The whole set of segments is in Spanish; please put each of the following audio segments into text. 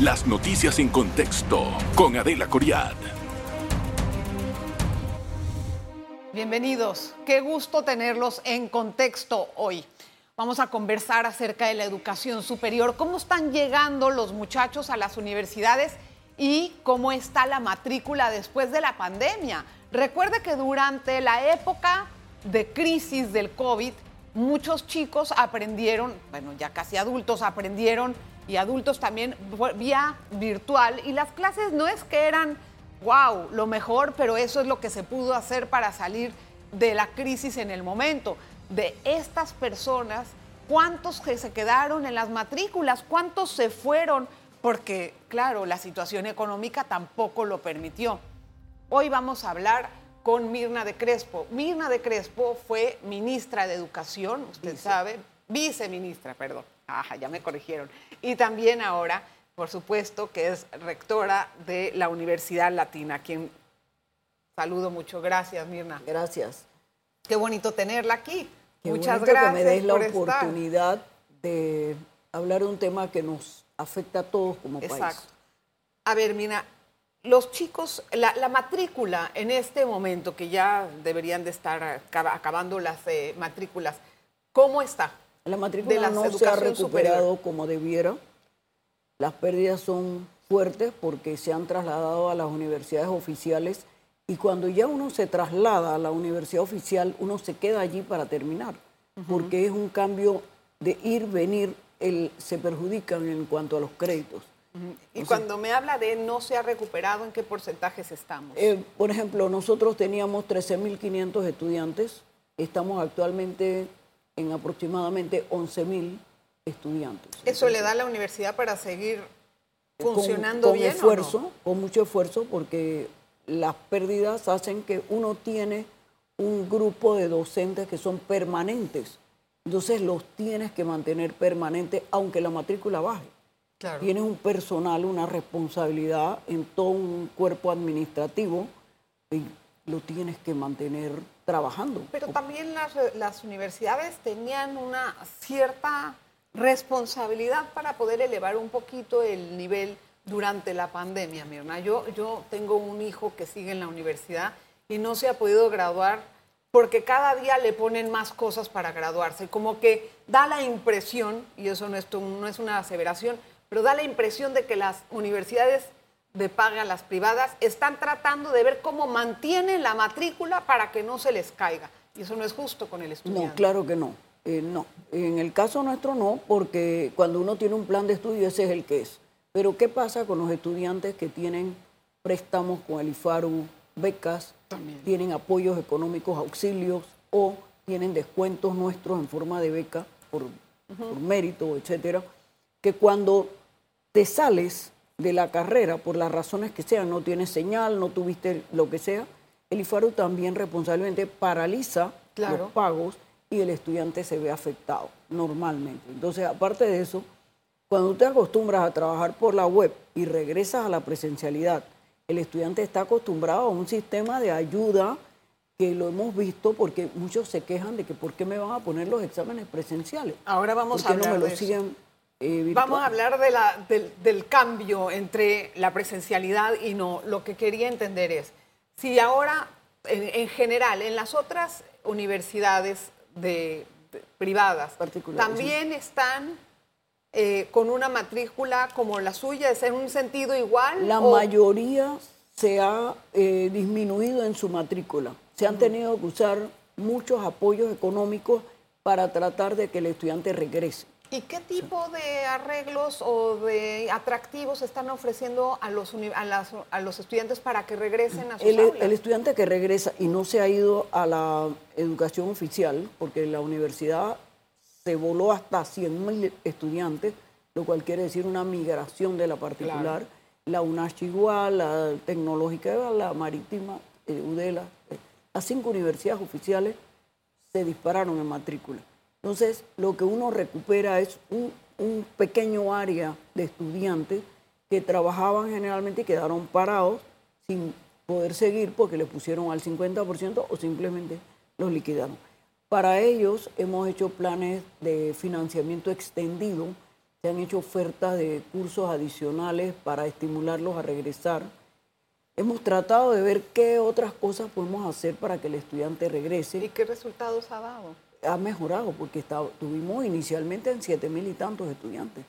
Las noticias en contexto con Adela Coriad. Bienvenidos. Qué gusto tenerlos en contexto hoy. Vamos a conversar acerca de la educación superior, cómo están llegando los muchachos a las universidades y cómo está la matrícula después de la pandemia. Recuerde que durante la época de crisis del COVID, muchos chicos aprendieron, bueno, ya casi adultos aprendieron y adultos también vía virtual y las clases no es que eran, wow, lo mejor, pero eso es lo que se pudo hacer para salir de la crisis en el momento. De estas personas, ¿cuántos se quedaron en las matrículas? ¿Cuántos se fueron? Porque, claro, la situación económica tampoco lo permitió. Hoy vamos a hablar con Mirna de Crespo. Mirna de Crespo fue ministra de Educación, usted sabe, viceministra, perdón. Ajá, ya me corrigieron. Y también ahora, por supuesto, que es rectora de la Universidad Latina, a quien saludo mucho. Gracias, Mirna. Gracias. Qué bonito tenerla aquí. Muchas gracias. Que me des la oportunidad de hablar de un tema que nos afecta a todos como país. Exacto. A ver, Mirna, los chicos, la, matrícula en este momento, que ya deberían de estar acabando las eh, matrículas, ¿cómo está? La matrícula no se ha recuperado como debiera. Las pérdidas son fuertes porque se han trasladado a las universidades oficiales y cuando ya uno se traslada a la universidad oficial, uno se queda allí para terminar, porque es un cambio de ir, venir, el, se perjudican en cuanto a los créditos. Y cuando me habla de no se ha recuperado, ¿en qué porcentajes estamos? Eh, por ejemplo, nosotros teníamos 13.500 estudiantes, estamos actualmente en aproximadamente 11.000 estudiantes. ¿Eso le da a la universidad para seguir funcionando con, bien? Esfuerzo, Con mucho esfuerzo, porque las pérdidas hacen que uno tiene un grupo de docentes que son permanentes. Entonces los tienes que mantener permanentes, aunque la matrícula baje. Tienes un personal, una responsabilidad en todo un cuerpo administrativo y lo tienes que mantener trabajando. Pero también las, universidades tenían una cierta responsabilidad para poder elevar un poquito el nivel durante la pandemia, Mirna. Yo, yo tengo un hijo que sigue en la universidad y no se ha podido graduar porque cada día le ponen más cosas para graduarse. Como que da la impresión, y eso no es, no es una aseveración, pero da la impresión de que las universidades de paga, las privadas, están tratando de ver cómo mantienen la matrícula para que no se les caiga. Y eso no es justo con el estudiante. No, claro que no. Eh, no, en el caso nuestro no, porque cuando uno tiene un plan de estudio ese es el que es. Pero ¿qué pasa con los estudiantes que tienen préstamos con el IFARU, becas, tienen apoyos económicos, auxilios o tienen descuentos nuestros en forma de beca por, por mérito, etcétera? Que cuando te sales de la carrera por las razones que sean, no tienes señal, no tuviste lo que sea, el IFARU también responsablemente paraliza los pagos y el estudiante se ve afectado normalmente. Entonces, aparte de eso, cuando te acostumbras a trabajar por la web y regresas a la presencialidad, el estudiante está acostumbrado a un sistema de ayuda que lo hemos visto porque muchos se quejan de que por qué me van a poner los exámenes presenciales. Ahora vamos a hablar no me lo de siguen eh, Vamos a hablar de la, del, cambio entre la presencialidad y no. Lo que quería entender es, si ahora, en, general, en las otras universidades de, privadas, también están eh, con una matrícula como la suya, ¿es en un sentido igual? La mayoría se ha eh, disminuido en su matrícula. Se han tenido que usar muchos apoyos económicos para tratar de que el estudiante regrese. ¿Y qué tipo de arreglos o de atractivos están ofreciendo a los, a, los estudiantes para que regresen a sus el, aulas? El estudiante que regresa y no se ha ido a la educación oficial, porque la universidad se voló hasta 100.000 estudiantes, lo cual quiere decir una migración de la particular, la UNACH igual, la tecnológica, la marítima, eh, UDELA, eh, las cinco universidades oficiales se dispararon en matrícula. Entonces, lo que uno recupera es un, pequeño área de estudiantes que trabajaban generalmente y quedaron parados sin poder seguir porque le pusieron al 50% o simplemente los liquidaron. Para ellos hemos hecho planes de financiamiento extendido. se han hecho ofertas de cursos adicionales para estimularlos a regresar. Hemos tratado de ver qué otras cosas podemos hacer para que el estudiante regrese. ¿Y qué resultados ha dado? Ha mejorado porque está- tuvimos inicialmente en siete mil y tantos estudiantes.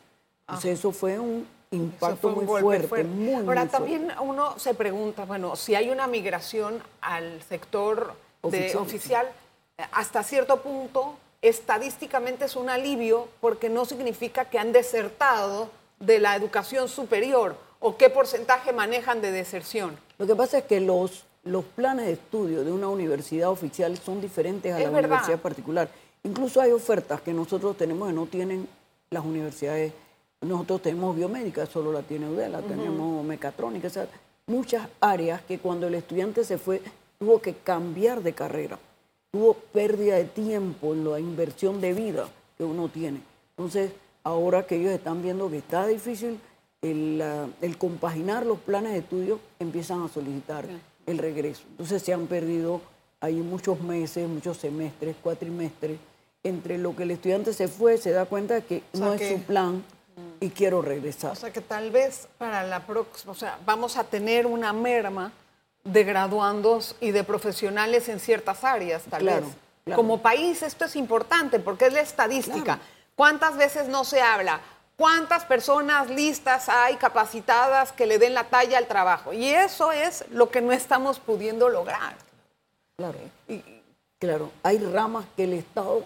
Entonces eso fue un impacto Eso fue un muy fuerte, fuerte. muy, muy Ahora fuerte. también uno se pregunta, bueno, si hay una migración al sector de Oficial. hasta cierto punto estadísticamente es un alivio porque no significa que han desertado de la educación superior o qué porcentaje manejan de deserción. Lo que pasa es que los, los planes de estudio de una universidad oficial son diferentes a Es la verdad. universidad particular. Incluso hay ofertas que nosotros tenemos que no tienen las universidades. Nosotros tenemos biomédica, solo la tiene UDELA, tenemos mecatrónica, o sea, muchas áreas que cuando el estudiante se fue tuvo que cambiar de carrera, tuvo pérdida de tiempo en la inversión de vida que uno tiene. Entonces, ahora que ellos están viendo que está difícil el, el compaginar los planes de estudio, empiezan a solicitar el regreso. Entonces se han perdido ahí muchos meses, muchos semestres, cuatrimestres, entre lo que el estudiante se fue, se da cuenta que O sea no que- es su plan y quiero regresar. O sea que tal vez para la próxima, o sea, vamos a tener una merma de graduandos y de profesionales en ciertas áreas, tal Claro, vez. claro. Como país esto es importante porque es la estadística. Claro. ¿Cuántas veces no se habla? ¿Cuántas personas listas hay capacitadas que le den la talla al trabajo? Y eso es lo que no estamos pudiendo lograr. Claro, claro. Hay ramas que el Estado,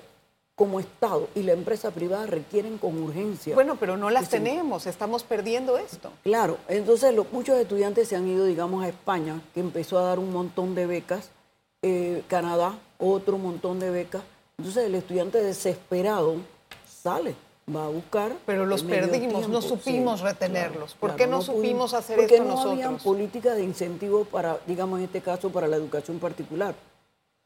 como Estado y la empresa privada requieren con urgencia. Bueno, pero no las tenemos, estamos perdiendo esto. Claro, entonces muchos estudiantes se han ido, digamos, a España, que empezó a dar un montón de becas, eh, Canadá, otro montón de becas. Entonces el estudiante desesperado sale, va a buscar. Pero los perdimos, no supimos retenerlos. ¿Por qué no supimos hacer Porque esto no nosotros? políticas de incentivo para, digamos, en este caso, para la educación particular.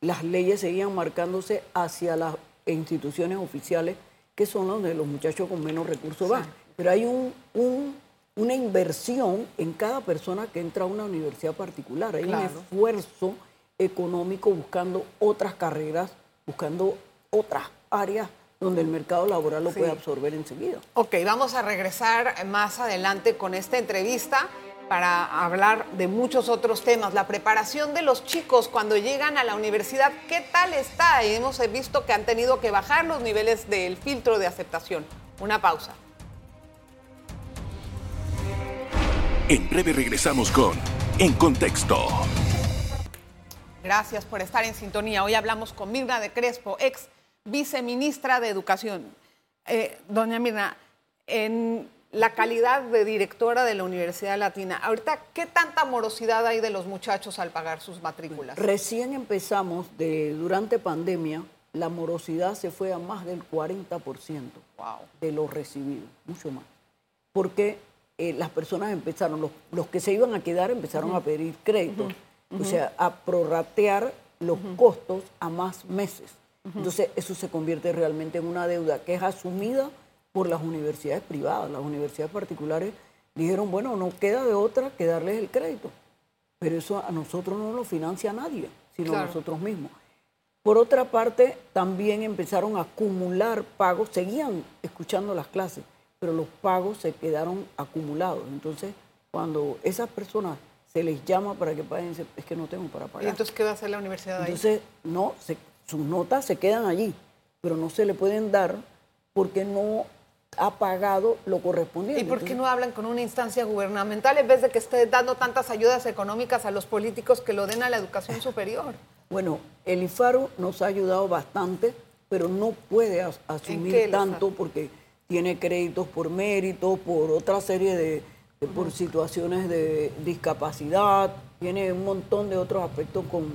Las leyes seguían marcándose hacia las instituciones oficiales, que son donde los muchachos con menos recursos van. Pero hay un, un- una inversión en cada persona que entra a una universidad particular. Hay Claro. un esfuerzo económico buscando otras carreras, buscando otras áreas donde el mercado laboral lo Sí. puede absorber enseguida. Ok, vamos a regresar más adelante con esta entrevista para hablar de muchos otros temas. La preparación de los chicos cuando llegan a la universidad, ¿qué tal está? Y hemos visto que han tenido que bajar los niveles del filtro de aceptación. Una pausa. En breve regresamos con En Contexto. Gracias por estar en sintonía. Hoy hablamos con Mirna de Crespo, ex viceministra de Educación. Eh, doña Mirna, en la calidad de directora de la Universidad Latina, ahorita, ¿qué tanta morosidad hay de los muchachos al pagar sus matrículas? Recién empezamos, de, durante pandemia, la morosidad se fue a más del 40% Wow. de lo recibido, mucho más. Porque eh, las personas empezaron, los, los que se iban a quedar empezaron a pedir créditos, o sea, a prorratear los costos a más meses. Entonces, eso se convierte realmente en una deuda que es asumida por las universidades privadas. Las universidades particulares dijeron, bueno, no queda de otra que darles el crédito. Pero eso a nosotros no lo financia nadie, sino Claro. nosotros mismos. Por otra parte, también empezaron a acumular pagos, seguían escuchando las clases, pero los pagos se quedaron acumulados. Entonces, cuando esas personas se les llama para que paguen, es que no tengo para ¿Y pagar. entonces qué va a hacer la universidad ahí? Entonces, no, se- sus notas se quedan allí, pero no se le pueden dar porque no ha pagado lo correspondiente. ¿Y por qué Entonces, no hablan con una instancia gubernamental en vez de que esté dando tantas ayudas económicas a los políticos que lo den a la educación superior? Bueno, el IFARO nos ha ayudado bastante, pero no puede as- asumir tanto porque tiene créditos por mérito, por otra serie de, de- por situaciones de discapacidad, tiene un montón de otros aspectos con,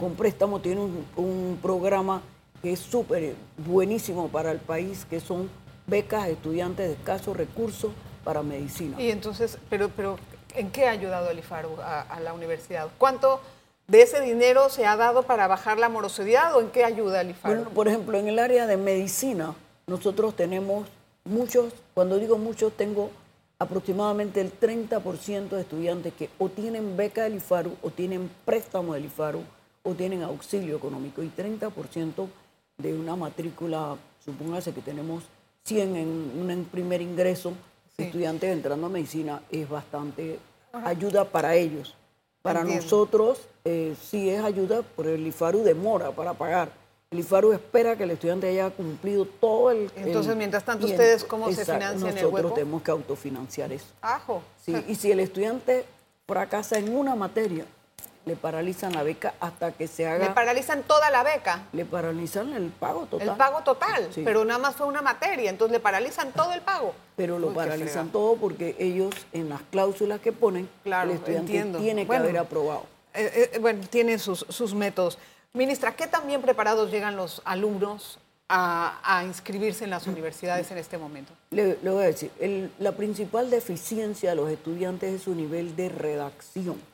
con préstamo, tiene un, un programa que es súper buenísimo para el país, que son becas a estudiantes de escasos recursos para medicina. Y entonces, pero, pero ¿en qué ha ayudado el IFARU a, a la universidad? ¿Cuánto de ese dinero se ha dado para bajar la morosidad o en qué ayuda el IFARU? Bueno, por ejemplo, en el área de medicina, nosotros tenemos muchos, cuando digo muchos, tengo aproximadamente el 30% de estudiantes que o tienen beca del IFARU, o tienen préstamo del IFARU, o tienen auxilio económico, y 30% de una matrícula, supóngase que tenemos 100 en un primer ingreso, estudiantes entrando a medicina, es bastante ayuda para ellos. Para nosotros eh, sí es ayuda, pero el IFARU demora para pagar. El IFARU espera que el estudiante haya cumplido todo el... Entonces, mientras tanto, ¿ustedes cómo se financian nosotros el Nosotros tenemos que autofinanciar eso. Ajo. Sí, y si el estudiante fracasa en una materia, le paralizan la beca hasta que se haga... ¿Le paralizan toda la beca? Le paralizan el pago total. El pago total, pero nada más fue una materia, entonces le paralizan todo el pago. Pero lo paralizan todo porque ellos en las cláusulas que ponen, el estudiante tiene que haber aprobado. Eh, eh, bueno, tienen sus, sus métodos. Ministra, ¿qué tan bien preparados llegan los alumnos a, inscribirse en las universidades en este momento? Le, voy a decir, la principal deficiencia de los estudiantes es su nivel de redacción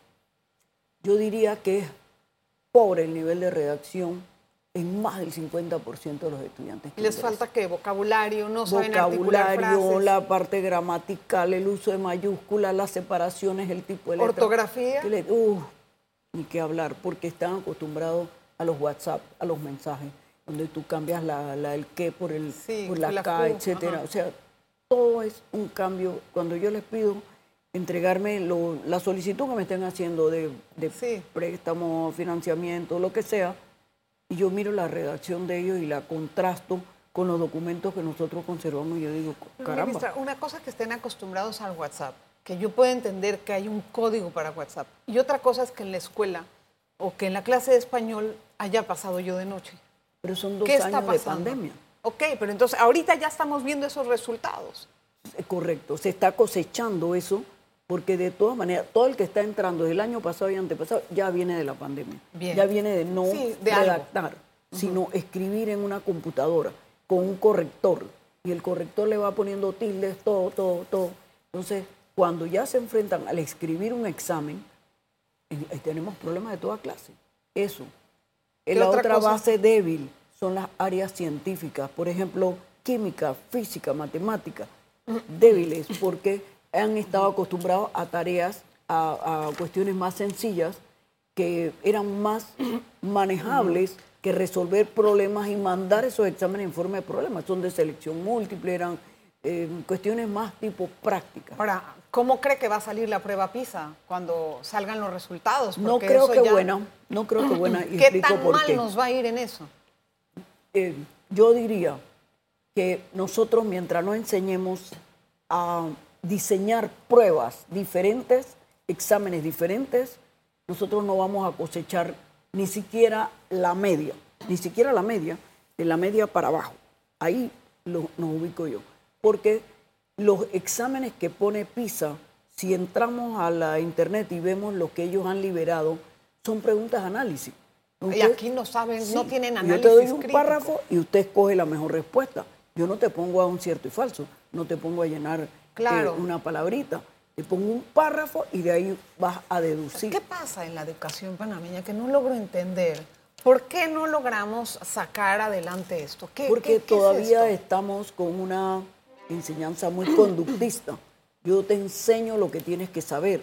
yo diría que es pobre el nivel de redacción en más del 50% de los estudiantes. ¿Les falta qué? ¿Vocabulario? ¿No saben Vocabulario, la parte gramatical, el uso de mayúsculas, las separaciones, el tipo de letra. ¿Ortografía? ni qué hablar, porque están acostumbrados a los WhatsApp, a los mensajes, donde tú cambias la, el qué por, el, por la, K, etcétera. O sea, todo es un cambio. Cuando yo les pido entregarme la solicitud que me estén haciendo de, préstamo, financiamiento, lo que sea, y yo miro la redacción de ellos y la contrasto con los documentos que nosotros conservamos y yo digo, caramba. una cosa que estén acostumbrados al WhatsApp, que yo puedo entender que hay un código para WhatsApp, y otra cosa es que en la escuela o que en la clase de español haya pasado yo de noche. Pero son dos años de pandemia. Ok, pero entonces ahorita ya estamos viendo esos resultados. Correcto, se está cosechando eso porque de todas maneras, todo el que está entrando del año pasado y antepasado ya viene de la pandemia. Ya viene de no redactar, sino escribir en una computadora con un corrector. Y el corrector le va poniendo tildes, todo, todo, todo. Entonces, cuando ya se enfrentan al escribir un examen, tenemos problemas de toda clase. Eso. La otra, otra base débil son las áreas científicas, por ejemplo, química, física, matemática, débiles, porque han estado acostumbrados a tareas, a, cuestiones más sencillas, que eran más manejables que resolver problemas y mandar esos exámenes en forma de problemas. Son de selección múltiple, eran eh, cuestiones más tipo prácticas. Ahora, ¿cómo cree que va a salir la prueba PISA cuando salgan los resultados? no creo que buena, no creo que buena. ¿Qué tan mal nos va a ir en eso? Eh, yo diría que nosotros mientras no enseñemos a diseñar pruebas diferentes, exámenes diferentes, nosotros no vamos a cosechar ni siquiera la media, ni siquiera la media, de la media para abajo. Ahí lo, nos ubico yo. Porque los exámenes que pone PISA, si entramos a la internet y vemos lo que ellos han liberado, son preguntas de análisis. y aquí no saben, no tienen análisis. Yo te doy un párrafo y usted escoge la mejor respuesta. Yo no te pongo a un cierto y falso, no te pongo a llenar claro. una palabrita. Te pongo un párrafo y de ahí vas a deducir. ¿Qué pasa en la educación panameña que no logro entender? ¿Por qué no logramos sacar adelante esto? Porque todavía estamos con una enseñanza muy conductista. Yo te enseño lo que tienes que saber.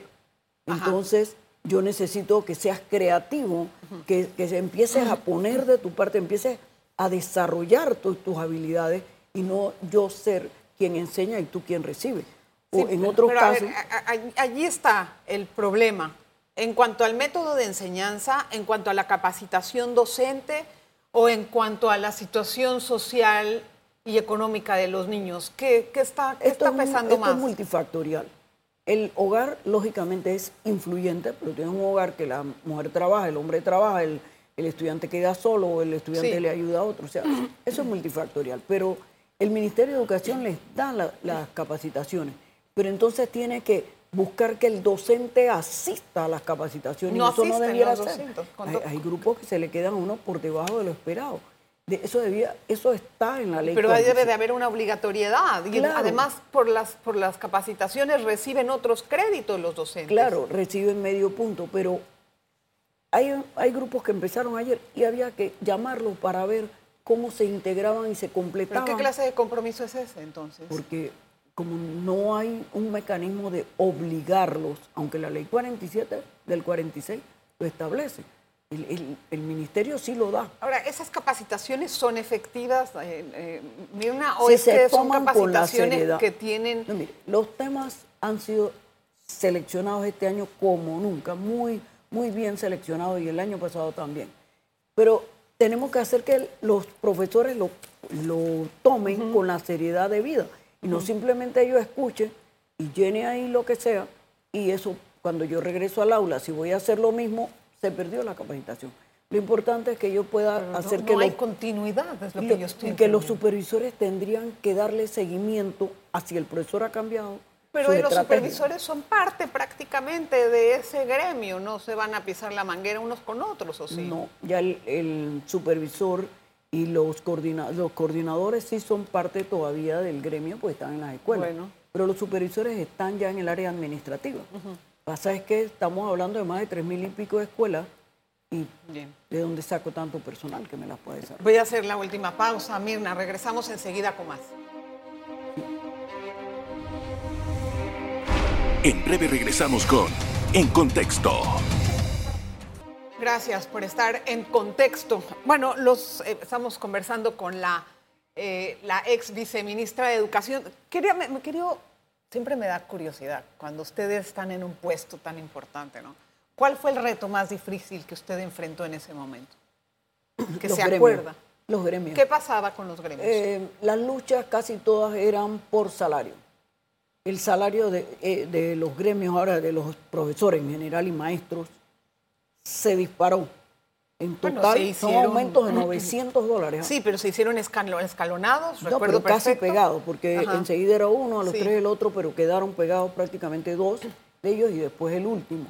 Entonces, yo necesito que seas creativo, que, que empieces a poner de tu parte, empieces a desarrollar tus habilidades y no yo ser quien enseña y tú quien recibe. O en otros casos. allí está el problema. En cuanto al método de enseñanza, en cuanto a la capacitación docente o en cuanto a la situación social y económica de los niños, ¿qué, está, está pesando más? Esto es multifactorial. El hogar, lógicamente, es influyente, pero tienes un hogar que la mujer trabaja, el hombre trabaja, el, estudiante queda solo o el estudiante le ayuda a otro. O sea, eso es multifactorial. Pero el Ministerio de Educación les da las capacitaciones, pero entonces tiene que buscar que el docente asista a las capacitaciones. No eso no debiera ser. Hay, grupos que se le quedan a uno por debajo de lo esperado. eso, debía, eso está en la ley. Pero ahí debe de haber una obligatoriedad. Y además, por las, por las capacitaciones reciben otros créditos los docentes. Claro, reciben medio punto, pero hay, hay grupos que empezaron ayer y había que llamarlos para ver cómo se integraban y se completaban. ¿Pero qué clase de compromiso es ese entonces? Porque como no hay un mecanismo de obligarlos, aunque la ley 47 del 46 lo establece, El, el- el ministerio sí lo da. Ahora, ¿esas capacitaciones son efectivas, eh, eh, Mirna, o Si es se que son capacitaciones que tienen... No, mire, los temas han sido seleccionados este año como nunca, muy, muy bien seleccionados y el año pasado también. Pero tenemos que hacer que los profesores lo, lo tomen con la seriedad de vida y no simplemente ellos escuchen y llenen ahí lo que sea y eso cuando yo regreso al aula, si voy a hacer lo mismo, se perdió la capacitación. Lo importante es que yo pueda No, hacer no que hay los- continuidad, es lo que yo estoy y que los supervisores tendrían que darle seguimiento a si el profesor ha cambiado. Pero los supervisores son parte prácticamente de ese gremio, no se van a pisar la manguera unos con otros, ¿o sí? No, ya el, el supervisor y los, coordina- los coordinadores sí son parte todavía del gremio, pues están en las escuelas. Bueno. Pero los supervisores están ya en el área administrativa. Pasa es que estamos hablando de más de tres mil y pico de escuelas y Bien. de dónde saco tanto personal que me las puede desarrollar. Voy a hacer la última pausa, Mirna, regresamos enseguida con más. En breve regresamos con En Contexto. Gracias por estar en contexto. Bueno, los, eh, estamos conversando con la, eh, la ex viceministra de Educación. Quería, me, me quería- siempre me da curiosidad cuando ustedes están en un puesto tan importante, ¿no? ¿Cuál fue el reto más difícil que usted enfrentó en ese momento? Que Los se gremios, acuerda. Los gremios. ¿Qué pasaba con los gremios? Eh, las luchas casi todas eran por salario. El salario de, eh, de los gremios ahora, de los profesores en general y maestros, se disparó. En Bueno, total se son aumentos de 900 dólares. sí, pero se hicieron escalo- escalonados, No, recuerdo pero casi pegados, porque Ajá. enseguida era uno, a los Sí. tres el otro, pero quedaron pegados prácticamente dos de ellos y después el último.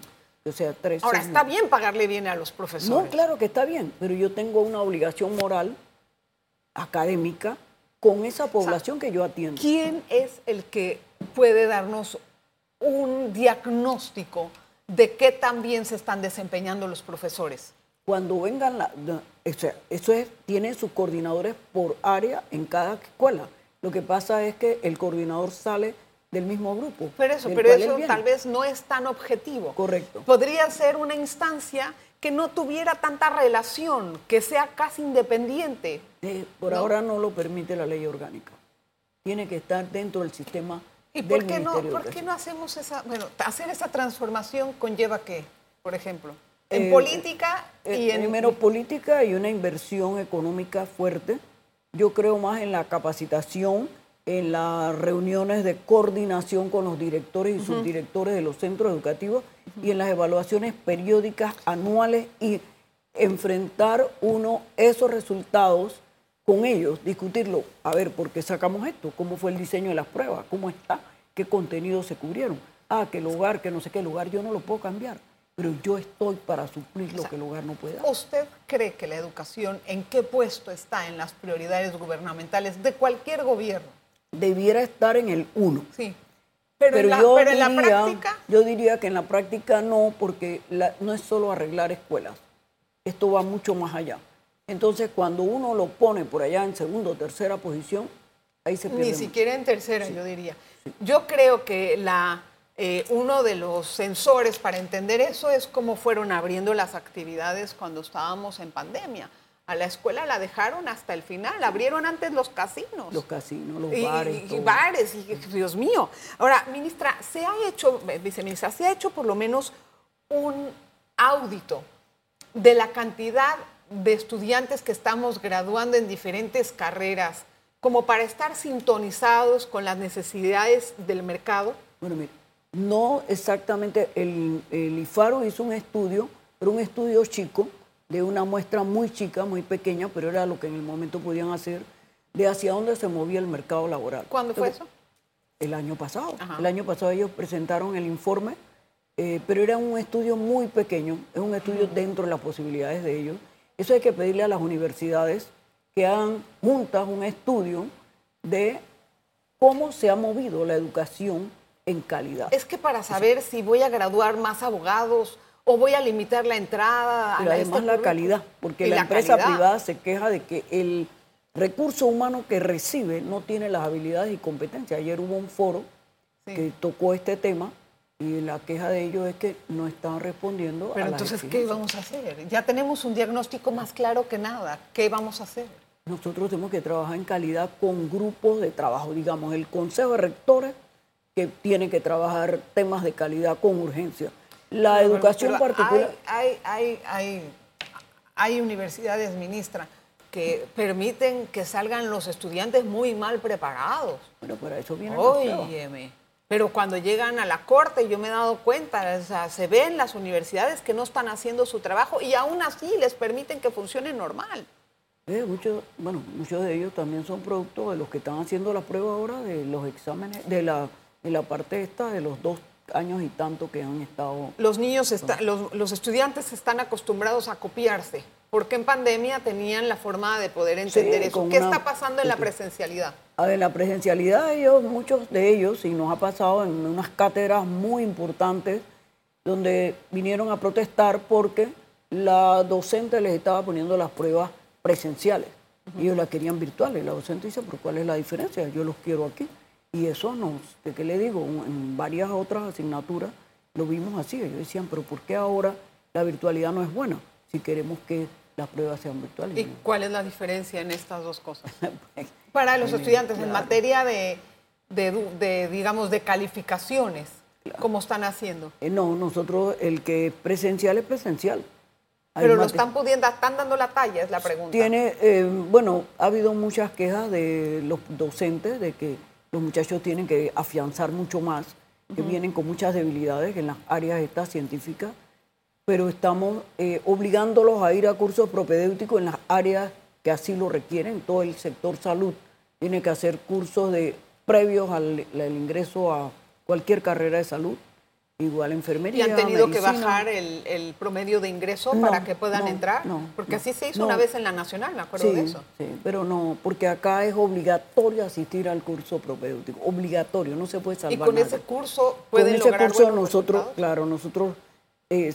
O sea, tres. Ahora, seis está bien pagarle bien a los profesores. No, claro que está bien, pero yo tengo una obligación moral, académica, con esa población que yo atiendo. ¿Quién es el que puede darnos un diagnóstico de qué tan bien se están desempeñando los profesores? Cuando vengan, la, no, o sea, eso es, tiene sus coordinadores por área en cada escuela. Lo que pasa es que el coordinador sale del mismo grupo. Pero eso, pero eso tal vez no es tan objetivo. Correcto. Podría ser una instancia que no tuviera tanta relación, que sea casi independiente. Eh, por ¿no? ahora no lo permite la ley orgánica. Tiene que estar dentro del sistema ¿Y por qué, no, por qué no hacemos esa, bueno, hacer esa transformación conlleva qué, por ejemplo? En Eh, política y Eh, en... Primero, política y una inversión económica fuerte. Yo creo más en la capacitación, en las reuniones de coordinación con los directores y subdirectores de los centros educativos y en las evaluaciones periódicas anuales y enfrentar uno esos resultados con ellos, discutirlo, a ver, ¿por qué sacamos esto? ¿Cómo fue el diseño de las pruebas? ¿Cómo está? ¿Qué contenidos se cubrieron? Ah, que el lugar, que no sé qué lugar, yo no lo puedo cambiar, pero yo estoy para suplir lo que el lugar no puede dar. ¿Usted cree que la educación en qué puesto está en las prioridades gubernamentales de cualquier gobierno? Debiera estar en el uno. Sí. Pero, en, la, yo, pero en la diría, práctica, yo diría que en la práctica no, porque la- no es solo arreglar escuelas, esto va mucho más allá. Entonces, cuando uno lo pone por allá en segunda o tercera posición, ahí se pierde. ni siquiera en tercera, yo diría. Yo creo que la, eh, uno de los sensores para entender eso es cómo fueron abriendo las actividades cuando estábamos en pandemia. A la escuela la dejaron hasta el final, abrieron antes los casinos. Los casinos, los y, bares. y todo. bares, y Dios mío. Ahora, ministra, se ha hecho, eh, viceministra, se ha hecho por lo menos un audito de la cantidad de estudiantes que estamos graduando en diferentes carreras, como para estar sintonizados con las necesidades del mercado. Bueno, mire, no exactamente, el, el IFARO hizo un estudio, pero un estudio chico, de una muestra muy chica, muy pequeña, pero era lo que en el momento podían hacer, de hacia dónde se movía el mercado laboral. ¿Cuándo fue Entonces, eso? El año pasado. Ajá. El año pasado ellos presentaron el informe, eh, pero era un estudio muy pequeño, es un estudio dentro de las posibilidades de ellos. Eso hay que pedirle a las universidades que hagan juntas un estudio de cómo se ha movido la educación en calidad. Es que para saber si voy a graduar más abogados o voy a limitar la entrada Pero a además este la calidad, porque la, empresa calidad. privada se queja de que el recurso humano que recibe no tiene las habilidades y competencias. Ayer hubo un foro Sí. que tocó este tema Y la queja de ellos es que no están respondiendo Pero a las entonces, ¿qué vamos a hacer? Ya tenemos un diagnóstico más claro que nada. ¿Qué vamos a hacer? Nosotros tenemos que trabajar en calidad con grupos de trabajo, digamos, el Consejo de Rectores que tiene que trabajar temas de calidad con urgencia. La Pero- educación pero particular... Hay, hay, hay, hay, universidades, ministra, que permiten que salgan los estudiantes muy mal preparados. Bueno, para eso pruebas. Óyeme. Pero cuando llegan a la corte, yo me he dado cuenta, o sea, se ven las universidades que no están haciendo su trabajo y aún así les permiten que funcione normal. Eh, muchos, bueno, muchos de ellos también son producto de los que están haciendo la prueba ahora de los exámenes, de la, de la parte esta de los dos años y tanto que han estado. Los niños, está- los, los estudiantes están acostumbrados a copiarse, porque en pandemia tenían la forma de poder entender Sí, eso. ¿Qué una- está pasando en la presencialidad? Ver, la presencialidad ellos, muchos de ellos, y nos ha pasado en unas cátedras muy importantes, donde vinieron a protestar porque la docente les estaba poniendo las pruebas presenciales. Y Ellos las querían virtuales. La docente dice, pero ¿cuál es la diferencia? Yo los quiero aquí. Y eso nos, ¿de qué le digo? En varias otras asignaturas lo vimos así. Ellos decían, pero ¿por qué ahora la virtualidad no es buena si queremos que las pruebas sean virtuales? ¿Y cuál es la diferencia en estas dos cosas? Para los estudiantes, en claro. materia de, de de, digamos, de calificaciones, ¿cómo están haciendo? Eh, no, nosotros el que es presencial es presencial. Hay Pero lo están pudiendo, están dando la talla, es la pregunta. Tiene, eh, bueno, ha habido muchas quejas de los docentes de que los muchachos tienen que afianzar mucho más, que vienen con muchas debilidades en las áreas estas científicas, pero estamos eh, obligándolos a ir a cursos propedéuticos en las áreas que así lo requieren. Todo el sector salud tiene que hacer cursos de previos al, al ingreso a cualquier carrera de salud, igual ¿Y enfermería. han tenido que bajar el, el promedio de ingreso No, para que puedan no, entrar? no, Porque así se hizo no. una vez en la Nacional, me acuerdo sí, de eso. Sí, pero no, porque acá es obligatorio asistir al curso propedéutico, obligatorio, no se puede Y salvar con nada. ese curso Con pueden ese lograr curso nosotros, resultados? claro, nosotros eh,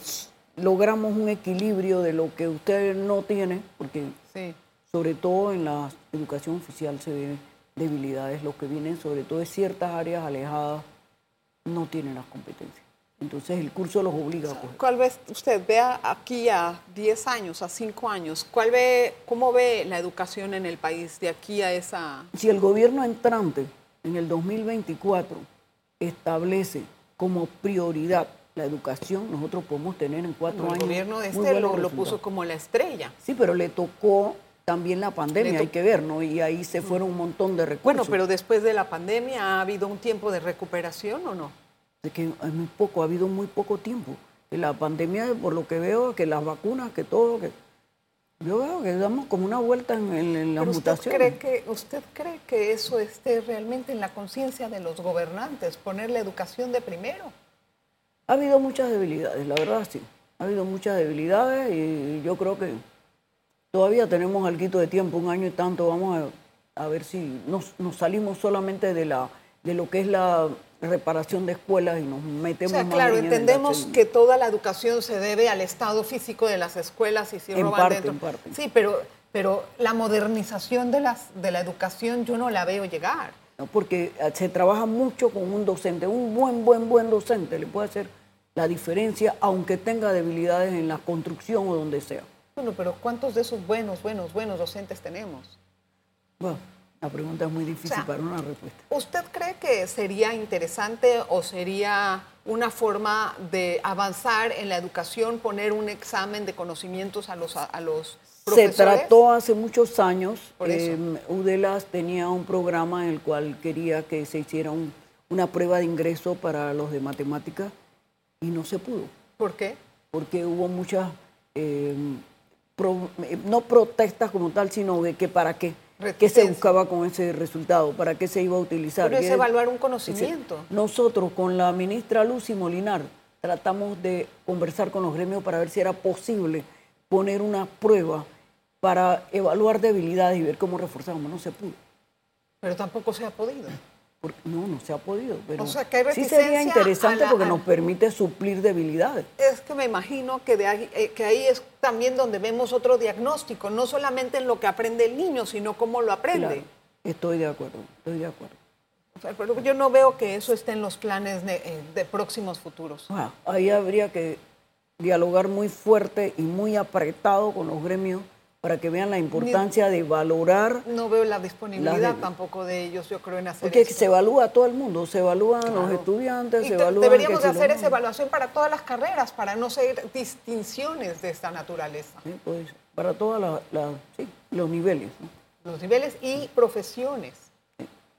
logramos un equilibrio de lo que usted no tiene, porque Sí. sobre todo en la educación oficial se ven debilidades, los que vienen sobre todo de ciertas áreas alejadas no tienen las competencias. Entonces el curso los obliga a coger. ¿Cuál ve usted? Vea aquí a 10 años, a 5 años. ¿Cuál ve, ¿Cómo ve la educación en el país de aquí a esa... Si el gobierno entrante en el 2024 establece como prioridad la educación, nosotros podemos tener en cuatro el años. gobierno de este lo, lo puso como la estrella. Sí, pero le tocó también la pandemia, hay que ver, ¿no? Y ahí se fueron un montón de recursos. Bueno, pero después de la pandemia ha habido un tiempo de recuperación o no? De que es muy poco, ha habido muy poco tiempo. Que la pandemia, por lo que veo, que las vacunas, que todo, que yo veo que damos como una vuelta en, en- en las mutaciones. cree que usted cree que eso esté realmente en la conciencia de los gobernantes, poner la educación de primero. Ha habido muchas debilidades, la verdad sí. Ha habido muchas debilidades y yo creo que todavía tenemos algo de tiempo, un año y tanto. Vamos a, a ver si nos, nos salimos solamente de, la, de lo que es la reparación de escuelas y nos O metemos sea, más claro, en entendemos que toda la educación se debe al estado físico de las escuelas y si En roban parte, dentro. en parte. Sí, pero, pero la modernización de, las, de la educación yo no la veo llegar. ¿no? porque eh, se trabaja mucho con un docente, un buen, buen, buen docente le puede hacer la diferencia, aunque tenga debilidades en la construcción o donde sea. Bueno, pero ¿cuántos de esos buenos, buenos, buenos docentes tenemos? Bueno, la pregunta es muy difícil O sea, para una respuesta. ¿Usted cree que sería interesante o sería una forma de avanzar en la educación poner un examen de conocimientos a los, a los Se profesores? trató hace muchos años, Por eso. eh, UDELAS tenía un programa en el cual quería que se hiciera un- una prueba de ingreso para los de matemáticas y no se pudo. ¿Por qué? porque hubo muchas, eh, pro- eh, no protestas como tal, sino de que para qué, qué se buscaba con ese resultado, para qué se iba a utilizar. Pero es evaluar un conocimiento. Nosotros con la ministra Lucy Molinar tratamos de conversar con los gremios para ver si era posible poner una prueba para evaluar debilidades y ver cómo reforzamos. No se pudo. Pero tampoco se ha podido. Porque no, no se ha podido. Pero O sea, que hay sí sería interesante la- porque nos permite suplir debilidades. Es que me imagino que, de ahí, eh, que ahí es también donde vemos otro diagnóstico, no solamente en lo que aprende el niño, sino cómo lo aprende. Claro, estoy de acuerdo, estoy de acuerdo. yo no veo que eso esté en los planes de, eh, próximos futuros. Ah, ahí habría que dialogar muy fuerte y muy apretado con los gremios para que vean la importancia de valorar. No veo la disponibilidad tampoco de ellos, yo creo, en hacer Porque se evalúa a todo el mundo, se evalúan los estudiantes, se evalúan... Deberíamos de hacer esa evaluación para todas las carreras, para no ser distinciones de esta naturaleza. Sí, pues, para todos los niveles. Los niveles y profesiones,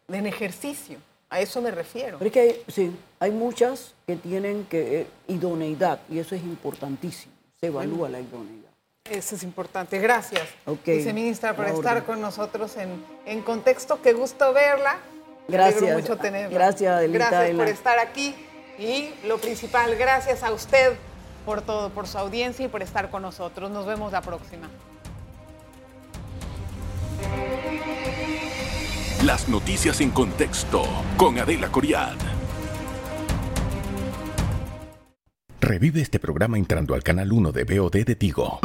en ejercicio, a eso me refiero. Pero es que hay, sí, hay muchas que tienen que, eh, idoneidad, y eso es importantísimo, se evalúa la idoneidad. Eso es importante. Gracias, viceministra, por estar con nosotros en, en contexto. Qué gusto verla. Gracias. mucho tenerla. Gracias, Adelita. Gracias por estar aquí. Y lo principal, gracias a usted por todo, por su audiencia y por estar con nosotros. Nos vemos la próxima. Las noticias en contexto con Adela Coriad. Revive este programa entrando al canal 1 de BOD de Tigo.